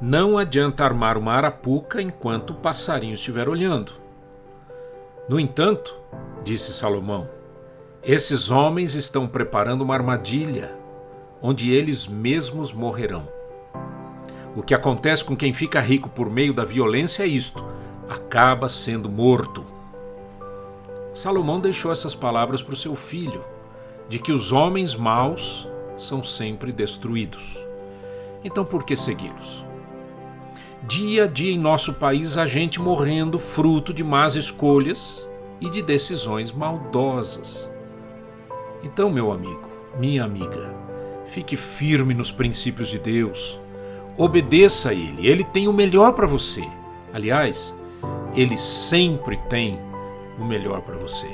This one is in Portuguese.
Não adianta armar uma arapuca enquanto o passarinho estiver olhando. No entanto, disse Salomão, esses homens estão preparando uma armadilha onde eles mesmos morrerão. O que acontece com quem fica rico por meio da violência é isto: acaba sendo morto. Salomão deixou essas palavras para o seu filho, de que os homens maus são sempre destruídos. Então por que segui-los? Dia a dia em nosso país há gente morrendo fruto de más escolhas e de decisões maldosas. Então, meu amigo, minha amiga, fique firme nos princípios de Deus. Obedeça a Ele, Ele tem o melhor para você. Aliás, Ele sempre tem o melhor para você.